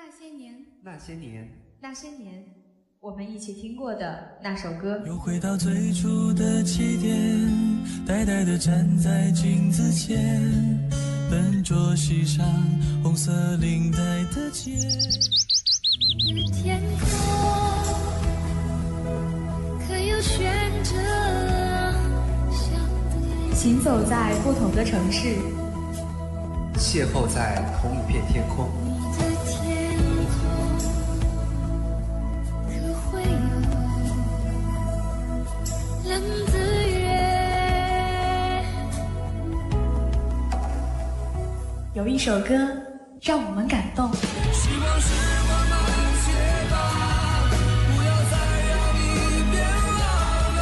那些年，那些年，那些年，我们一起听过的那首歌。又回到最初的起点，呆呆地站在镜子前，笨拙系上红色领带的结。天空，可有选择？行走在不同的城市，邂逅在同一片天空。有一首歌让我们感动。希望是我们写吧，不要再让你变老了。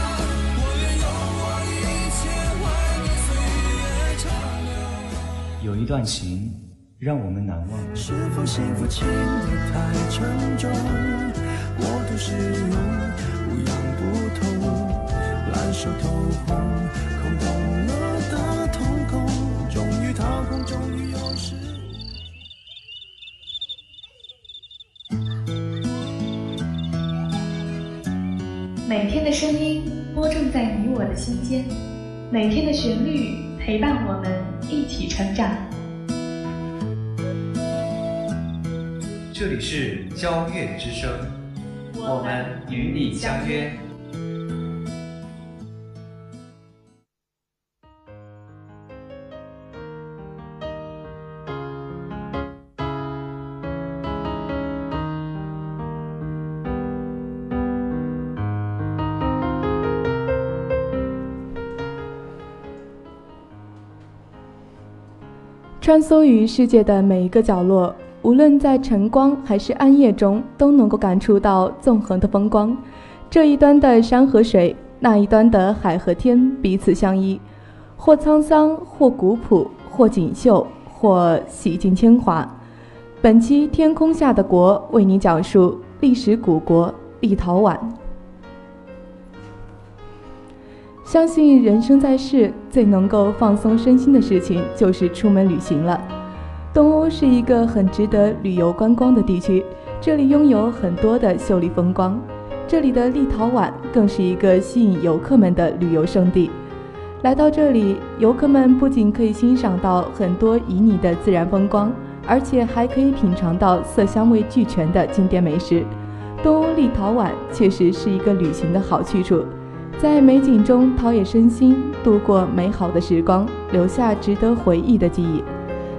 我愿用我一切换你岁月长流。有一段情让我们难忘，是否幸福轻得太沉重？过度使用，不痒不痛，烂熟透红，空洞了的瞳孔，终于掏空，终于每天的声音播种在你我的心间，每天的旋律陪伴我们一起成长。这里是交乐之声，我们与你相约。穿梭于世界的每一个角落，无论在晨光还是暗夜中，都能够感触到纵横的风光。这一端的山和水，那一端的海和天彼此相依，或沧桑，或古朴，或锦绣，或洗尽铅华。本期《天空下的国》为你讲述历史古国立陶宛。相信人生在世，最能够放松身心的事情就是出门旅行了。东欧是一个很值得旅游观光的地区，这里拥有很多的秀丽风光。这里的立陶宛更是一个吸引游客们的旅游胜地。来到这里，游客们不仅可以欣赏到很多旖旎的自然风光，而且还可以品尝到色香味俱全的经典美食。东欧立陶宛确实是一个旅行的好去处。在美景中陶冶身心，度过美好的时光，留下值得回忆的记忆。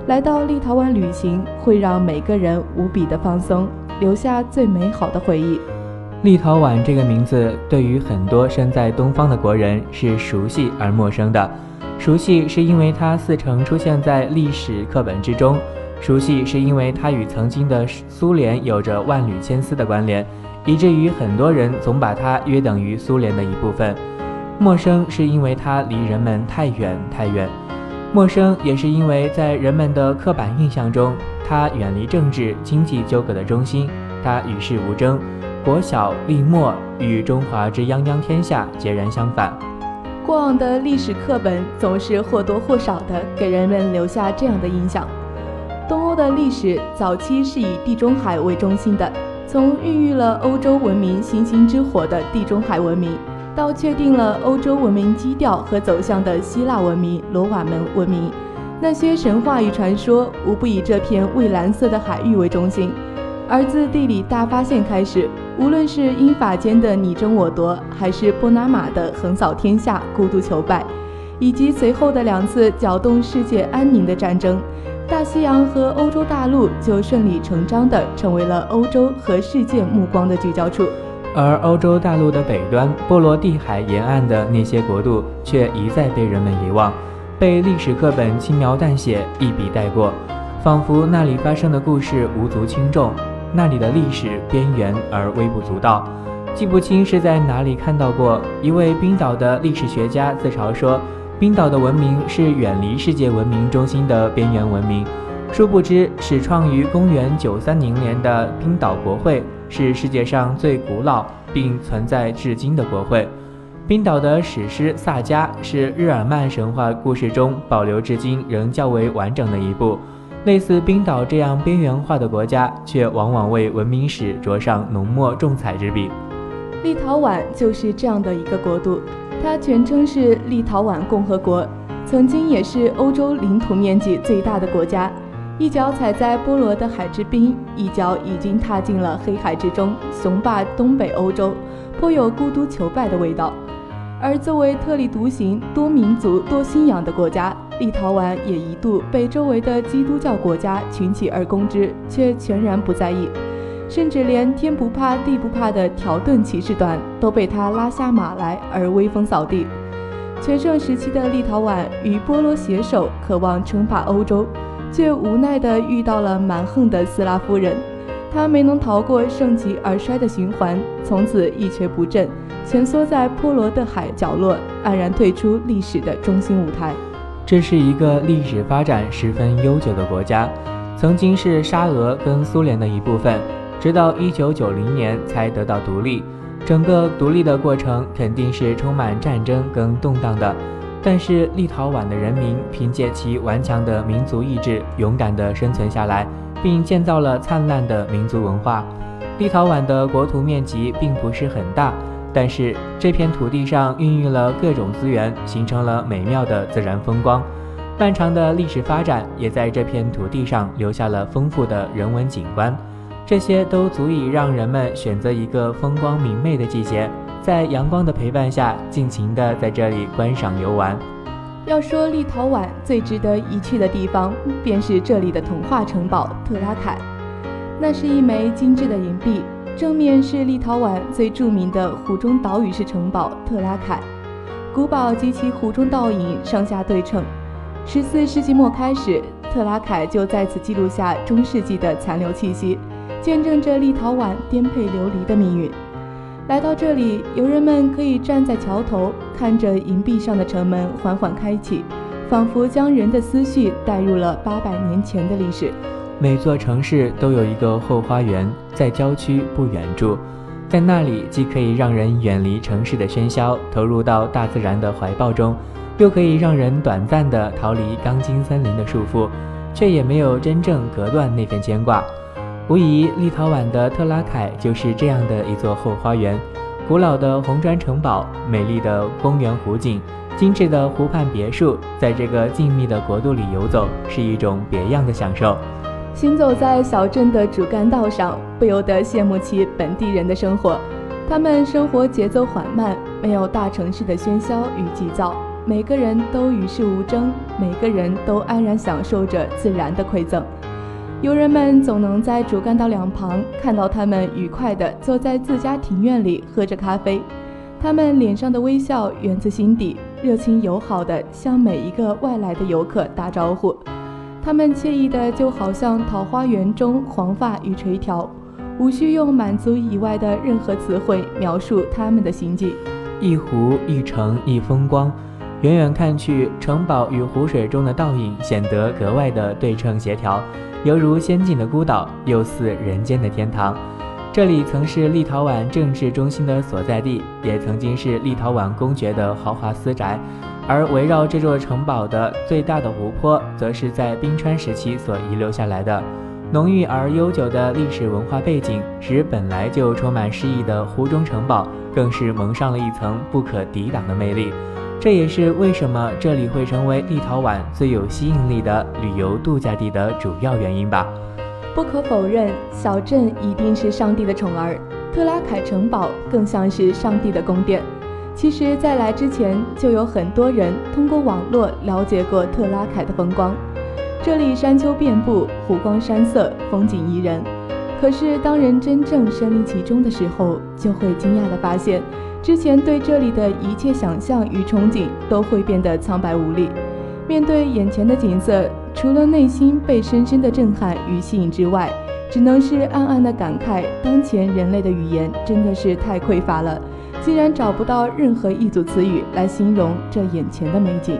来到立陶宛旅行，会让每个人无比的放松，留下最美好的回忆。立陶宛这个名字对于很多身在东方的国人是熟悉而陌生的。熟悉是因为它似曾出现在历史课本之中，熟悉是因为它与曾经的苏联有着万缕千丝的关联。以至于很多人总把它约等于苏联的一部分。陌生是因为它离人们太远太远，陌生也是因为在人们的刻板印象中，它远离政治经济纠葛的中心，它与世无争，国小立末，与中华之泱泱天下截然相反。过往的历史课本总是或多或少的给人们留下这样的印象：东欧的历史早期是以地中海为中心的。从孕育了欧洲文明星星之火的地中海文明，到确定了欧洲文明基调和走向的希腊文明、罗瓦门文明，那些神话与传说无不以这片蔚蓝色的海域为中心。而自地理大发现开始，无论是英法间的你争我夺，还是波拿马的横扫天下、孤独求败，以及随后的两次搅动世界安宁的战争。大西洋和欧洲大陆就顺理成章地成为了欧洲和世界目光的聚焦处，而欧洲大陆的北端波罗的海沿岸的那些国度却一再被人们遗忘，被历史课本轻描淡写一笔带过，仿佛那里发生的故事无足轻重，那里的历史边缘而微不足道。记不清是在哪里看到过一位冰岛的历史学家自嘲说。冰岛的文明是远离世界文明中心的边缘文明，殊不知始创于公元九三零年的冰岛国会是世界上最古老并存在至今的国会。冰岛的史诗《萨迦》是日耳曼神话故事中保留至今仍较为完整的一部。类似冰岛这样边缘化的国家，却往往为文明史着上浓墨重彩之笔。立陶宛就是这样的一个国度，它全称是立陶宛共和国，曾经也是欧洲领土面积最大的国家。一脚踩在波罗的海之滨，一脚已经踏进了黑海之中，雄霸东北欧洲，颇有孤独求败的味道。而作为特立独行、多民族、多信仰的国家，立陶宛也一度被周围的基督教国家群起而攻之，却全然不在意。甚至连天不怕地不怕的条顿骑士团都被他拉下马来而威风扫地。全盛时期的立陶宛与波罗携手，渴望称霸欧洲，却无奈地遇到了蛮横的斯拉夫人。他没能逃过盛极而衰的循环，从此一蹶不振，蜷缩在波罗的海角落，黯然退出历史的中心舞台。这是一个历史发展十分悠久的国家，曾经是沙俄跟苏联的一部分。直到一九九零年才得到独立，整个独立的过程肯定是充满战争跟动荡的。但是立陶宛的人民凭借其顽强的民族意志，勇敢地生存下来，并建造了灿烂的民族文化。立陶宛的国土面积并不是很大，但是这片土地上孕育了各种资源，形成了美妙的自然风光。漫长的历史发展也在这片土地上留下了丰富的人文景观。这些都足以让人们选择一个风光明媚的季节，在阳光的陪伴下，尽情地在这里观赏游玩。要说立陶宛最值得一去的地方，便是这里的童话城堡特拉凯。那是一枚精致的银币，正面是立陶宛最著名的湖中岛屿式城堡特拉凯。古堡及其湖中倒影上下对称。十四世纪末开始，特拉凯就在此记录下中世纪的残留气息。见证着立陶宛颠沛流离的命运。来到这里，游人们可以站在桥头，看着银币上的城门缓缓开启，仿佛将人的思绪带入了八百年前的历史。每座城市都有一个后花园，在郊区不远处，在那里既可以让人远离城市的喧嚣，投入到大自然的怀抱中，又可以让人短暂的逃离钢筋森林的束缚，却也没有真正隔断那份牵挂。无疑，立陶宛的特拉凯就是这样的一座后花园。古老的红砖城堡，美丽的公园湖景，精致的湖畔别墅，在这个静谧的国度里游走，是一种别样的享受。行走在小镇的主干道上，不由得羡慕起本地人的生活。他们生活节奏缓慢，没有大城市的喧嚣与急躁，每个人都与世无争，每个人都安然享受着自然的馈赠。游人们总能在主干道两旁看到他们愉快地坐在自家庭院里喝着咖啡，他们脸上的微笑源自心底，热情友好地向每一个外来的游客打招呼。他们惬意的就好像桃花源中黄发与垂髫，无需用满足以外的任何词汇描述他们的行迹。一湖一城一风光，远远看去，城堡与湖水中的倒影显得格外的对称协调。犹如仙境的孤岛，又似人间的天堂。这里曾是立陶宛政治中心的所在地，也曾经是立陶宛公爵的豪华私宅。而围绕这座城堡的最大的湖泊，则是在冰川时期所遗留下来的。浓郁而悠久的历史文化背景，使本来就充满诗意的湖中城堡，更是蒙上了一层不可抵挡的魅力。这也是为什么这里会成为立陶宛最有吸引力的旅游度假地的主要原因吧。不可否认，小镇一定是上帝的宠儿，特拉凯城堡更像是上帝的宫殿。其实，在来之前，就有很多人通过网络了解过特拉凯的风光。这里山丘遍布，湖光山色，风景宜人。可是，当人真正身临其中的时候，就会惊讶地发现。之前对这里的一切想象与憧憬都会变得苍白无力。面对眼前的景色，除了内心被深深的震撼与吸引之外，只能是暗暗的感慨：当前人类的语言真的是太匮乏了，竟然找不到任何一组词语来形容这眼前的美景。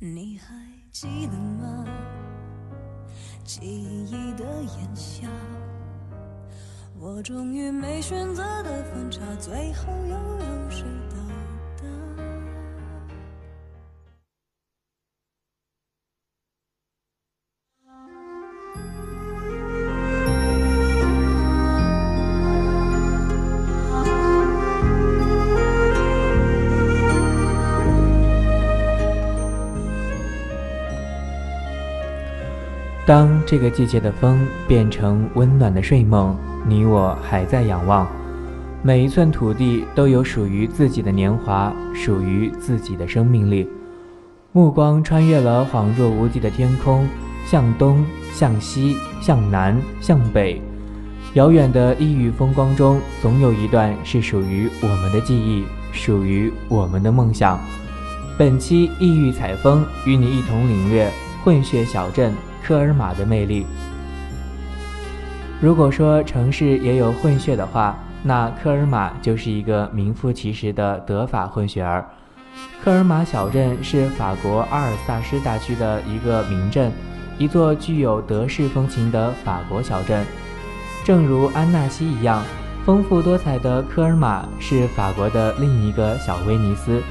你还记得吗？记忆的炎夏，我终于没选择的分岔，最后又有谁到当这个季节的风变成温暖的睡梦，你我还在仰望。每一寸土地都有属于自己的年华，属于自己的生命力。目光穿越了恍若无际的天空，向东，向西，向南，向北。遥远的异域风光中，总有一段是属于我们的记忆，属于我们的梦想。本期异域采风，与你一同领略混血小镇科尔玛的魅力。如果说城市也有混血的话，那科尔玛就是一个名副其实的德法混血儿。科尔玛小镇是法国阿尔萨斯大区的一个名镇，一座具有德式风情的法国小镇。正如安纳西一样，丰富多彩的科尔玛是法国的另一个小威尼斯。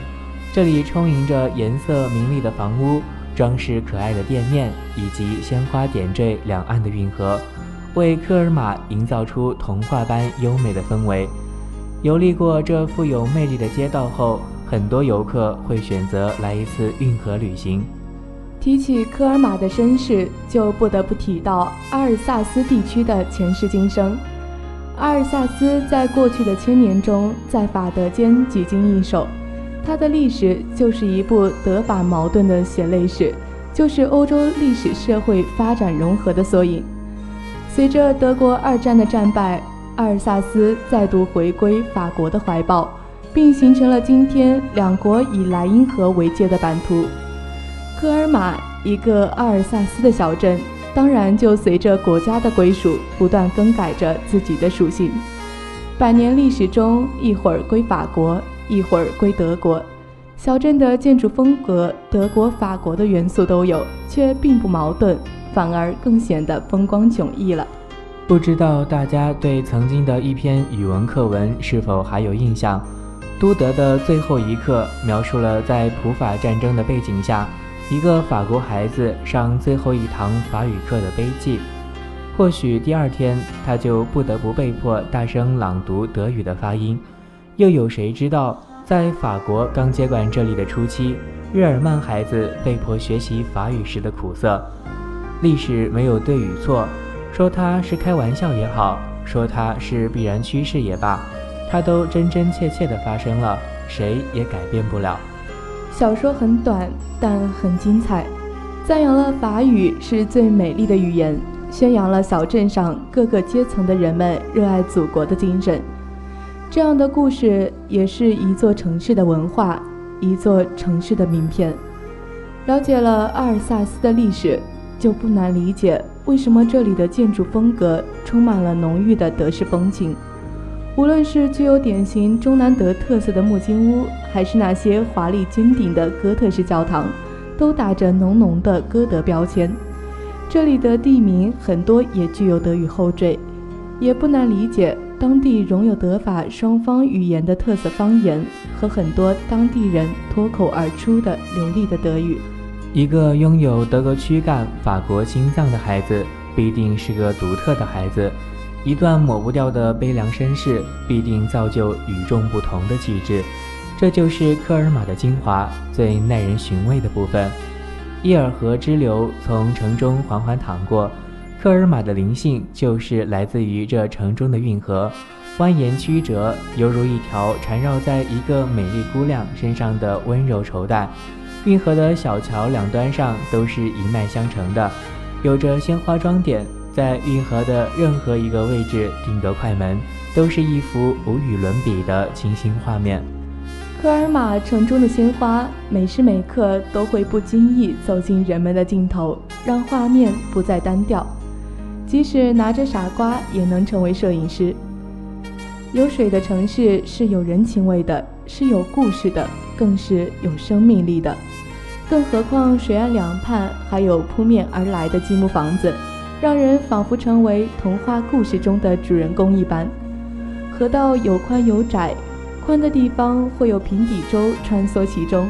这里充盈着颜色明丽的房屋、装饰可爱的店面以及鲜花点缀两岸的运河，为科尔玛营造出童话般优美的氛围。游历过这富有魅力的街道后，很多游客会选择来一次运河旅行。提起科尔玛的身世，就不得不提到阿尔萨斯地区的前世今生。阿尔萨斯在过去的千年中，在法德间几经易手，它的历史就是一部德法矛盾的血泪史，就是欧洲历史社会发展融合的缩影。随着德国二战的战败，阿尔萨斯再度回归法国的怀抱，并形成了今天两国以莱茵河为界的版图。科尔玛，一个阿尔萨斯的小镇，当然就随着国家的归属不断更改着自己的属性。百年历史中，一会儿归法国，一会儿归德国。小镇的建筑风格，德国、法国的元素都有，却并不矛盾，反而更显得风光迥异了。不知道大家对曾经的一篇语文课文是否还有印象？都德的最后一课描述了在普法战争的背景下，一个法国孩子上最后一堂法语课的悲剧。或许第二天他就不得不被迫大声朗读德语的发音。又有谁知道，在法国刚接管这里的初期，日耳曼孩子被迫学习法语时的苦涩？历史没有对与错。说他是开玩笑也好，说他是必然趋势也罢，它都真真切切地发生了，谁也改变不了。小说很短，但很精彩，赞扬了法语是最美丽的语言，宣扬了小镇上各个阶层的人们热爱祖国的精神。这样的故事也是一座城市的文化，一座城市的名片。了解了阿尔萨斯的历史，就不难理解。为什么这里的建筑风格充满了浓郁的德式风情？无论是具有典型中南德特色的木金屋，还是那些华丽尖顶的哥特式教堂，都打着浓浓的哥德标签。这里的地名很多也具有德语后缀，也不难理解，当地融有德法双方语言的特色方言和很多当地人脱口而出的流利的德语。一个拥有德国躯干、法国心脏的孩子，必定是个独特的孩子。一段抹不掉的悲凉身世，必定造就与众不同的气质。这就是科尔玛的精华，最耐人寻味的部分。伊尔河支流从城中缓缓淌过，科尔玛的灵性就是来自于这城中的运河，蜿蜒曲折，犹如一条缠绕在一个美丽姑娘身上的温柔绸带。运河的小桥两端上都是一脉相承的，有着鲜花装点，在运河的任何一个位置定格快门，都是一幅无与伦比的清新画面。科尔玛城中的鲜花，每时每刻都会不经意走进人们的镜头，让画面不再单调。即使拿着傻瓜，也能成为摄影师。有水的城市是有人情味的，是有故事的，更是有生命力的。更何况水岸两畔还有扑面而来的积木房子，让人仿佛成为童话故事中的主人公一般。河道有宽有窄，宽的地方会有平底舟穿梭其中，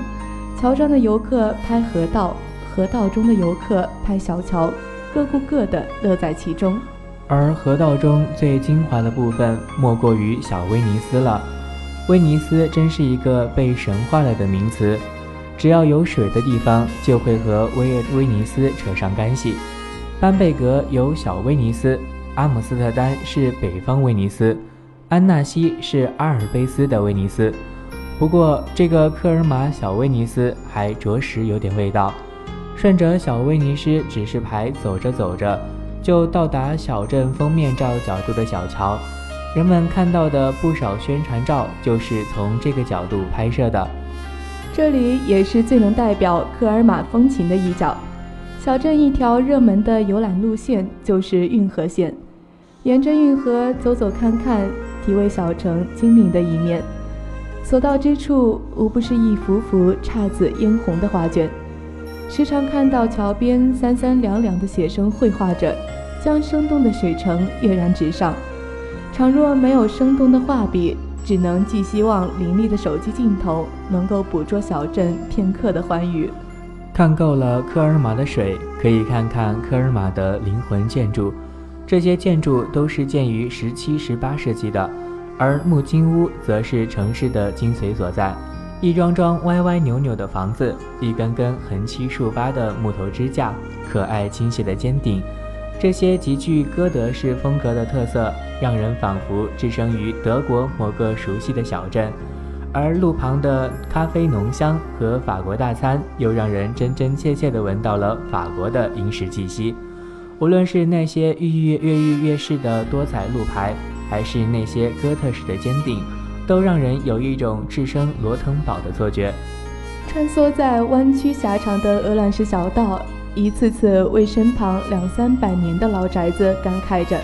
桥上的游客拍河道，河道中的游客拍小桥，各顾各的，乐在其中。而河道中最精华的部分，莫过于小威尼斯了。威尼斯真是一个被神化了的名词。只要有水的地方，就会和威威尼斯扯上干系。班贝格有小威尼斯，阿姆斯特丹是北方威尼斯，安纳西是阿尔卑斯的威尼斯。不过，这个科尔玛小威尼斯还着实有点味道。顺着小威尼斯指示牌走着走着，就到达小镇封面照角度的小桥。人们看到的不少宣传照，就是从这个角度拍摄的。这里也是最能代表科尔玛风情的一角。小镇一条热门的游览路线就是运河线，沿着运河走走看看，体味小城精灵的一面。所到之处，无不是一幅幅姹紫嫣红的画卷。时常看到桥边三三两两的写生绘画着，将生动的水城跃然纸上。倘若没有生动的画笔，只能寄希望凌厉的手机镜头能够捕捉小镇片刻的欢愉。看够了科尔玛的水，可以看看科尔玛的灵魂建筑。这些建筑都是建于十七、十八世纪的，而木金屋则是城市的精髓所在。一幢幢歪歪扭扭的房子，一根根横七竖八的木头支架，可爱倾斜的尖顶。这些极具哥德式风格的特色，让人仿佛置身于德国某个熟悉的小镇，而路旁的咖啡浓香和法国大餐，又让人真真切切地闻到了法国的饮食气息。无论是那些郁郁跃跃跃式的多彩路牌，还是那些哥特式的尖顶，都让人有一种置身罗滕堡的错觉。穿梭在弯曲狭长的鹅卵石小道。一次次为身旁两三百年的老宅子感慨着。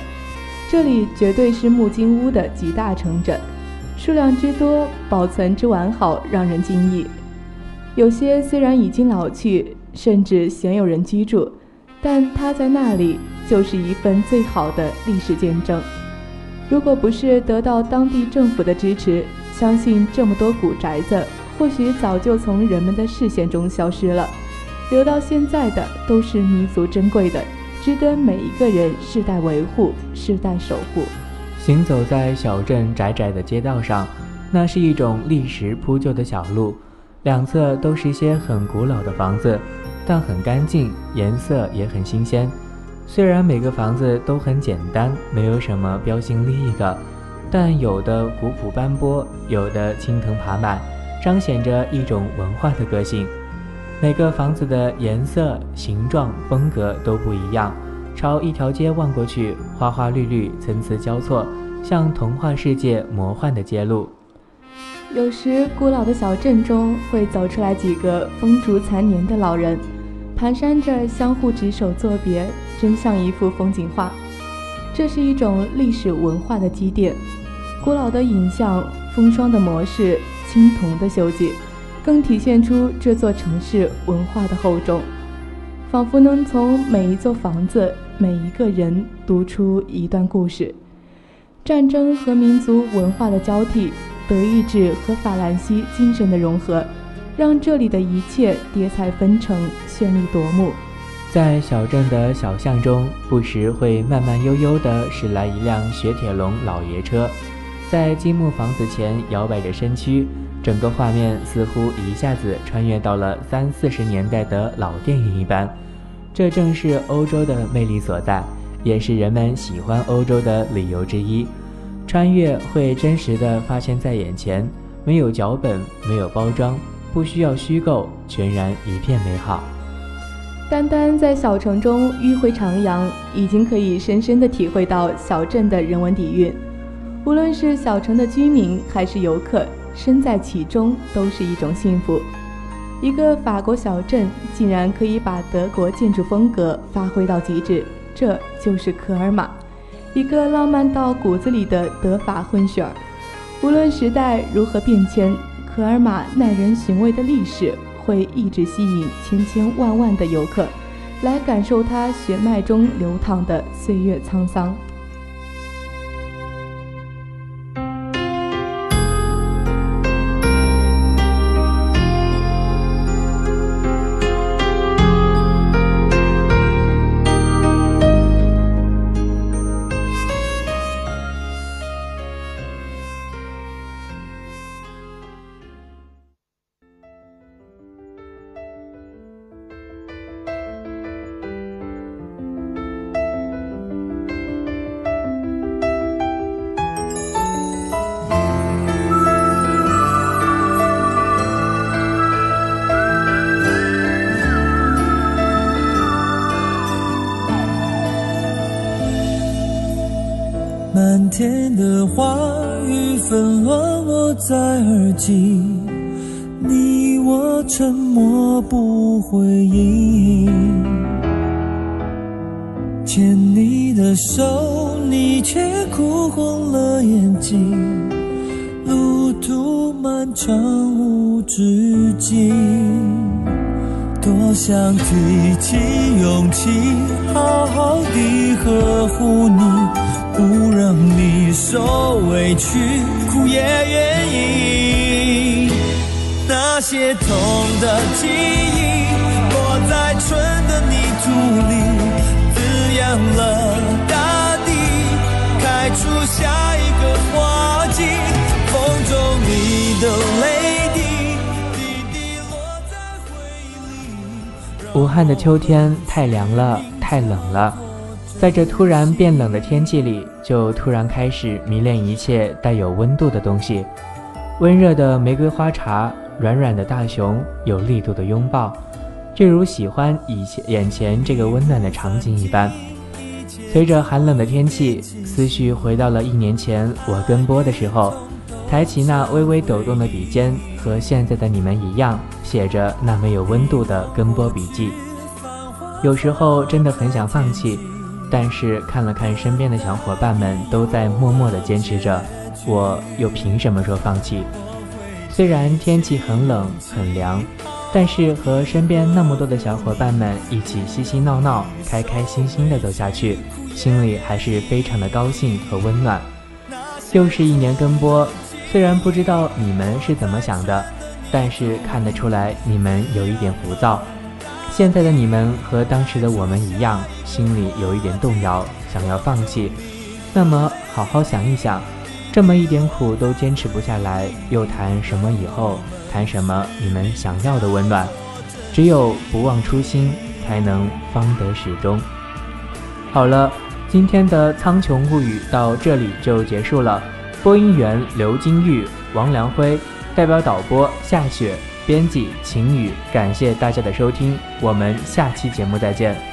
这里绝对是木金屋的集大成者，数量之多，保存之完好，让人惊异。有些虽然已经老去，甚至鲜有人居住，但它在那里就是一份最好的历史见证。如果不是得到当地政府的支持，相信这么多古宅子，或许早就从人们的视线中消失了。留到现在的都是弥足珍贵的，值得每一个人世代维护、世代守护。行走在小镇窄窄的街道上，那是一种历史铺就的小路，两侧都是一些很古老的房子，但很干净，颜色也很新鲜。虽然每个房子都很简单，没有什么标新立异的，但有的古朴斑驳，有的青藤爬满，彰显着一种文化的个性。每个房子的颜色、形状、风格都不一样，朝一条街望过去，花花绿绿，参差交错，像童话世界魔幻的街路。有时，古老的小镇中会走出来几个风烛残年的老人，蹒跚着相互执手作别。真像一幅风景画，这是一种历史文化的积淀，古老的影像、风霜的模式、青铜的锈迹，更体现出这座城市文化的厚重，仿佛能从每一座房子、每一个人读出一段故事。战争和民族文化的交替，德意志和法兰西精神的融合，让这里的一切叠彩纷呈，绚丽夺目。在小镇的小巷中，不时会慢慢悠悠地驶来一辆雪铁龙老爷车，在金木房子前摇摆着身躯，整个画面似乎一下子穿越到了三四十年代的老电影一般。这正是欧洲的魅力所在，也是人们喜欢欧洲的理由之一。穿越会真实的发现在眼前，没有脚本，没有包装，不需要虚构，全然一片美好。单单在小城中迂回徜徉，已经可以深深地体会到小镇的人文底蕴。无论是小城的居民还是游客，身在其中都是一种幸福。一个法国小镇竟然可以把德国建筑风格发挥到极致，这就是科尔玛，一个浪漫到骨子里的德法混血儿。无论时代如何变迁，科尔玛耐人寻味的历史。会一直吸引千千万万的游客，来感受它血脉中流淌的岁月沧桑。耳际，你我沉默不回应。牵你的手，你却哭红了眼睛。路途漫长无止境，多想提起勇气，好好地呵护你。不让你受委屈，苦也愿意。那些痛的记忆，落在春的泥土里，滋养了大地，开出下一个花季。风中你的泪滴，滴滴落在回忆里。武汉的秋天太凉了，太冷了。在这突然变冷的天气里，就突然开始迷恋一切带有温度的东西。温热的玫瑰花茶，软软的大熊，有力度的拥抱，就如喜欢以前眼前这个温暖的场景一般。随着寒冷的天气，思绪回到了一年前我跟播的时候，抬起那微微抖动的笔尖，和现在的你们一样，写着那没有温度的跟播笔记。有时候真的很想放弃，但是看了看身边的小伙伴们都在默默的坚持着，我又凭什么说放弃？虽然天气很冷很凉，但是和身边那么多的小伙伴们一起嬉嬉闹闹、开开心心的走下去，心里还是非常的高兴和温暖。又是一年跟播，虽然不知道你们是怎么想的，但是看得出来你们有一点浮躁。现在的你们和当时的我们一样，心里有一点动摇，想要放弃。那么好好想一想，这么一点苦都坚持不下来，又谈什么以后？谈什么你们想要的温暖？只有不忘初心，才能方得始终。好了，今天的《苍穹物语》到这里就结束了。播音员刘金玉、王良辉，代表导播夏雪。编辑秦雨，感谢大家的收听，我们下期节目再见。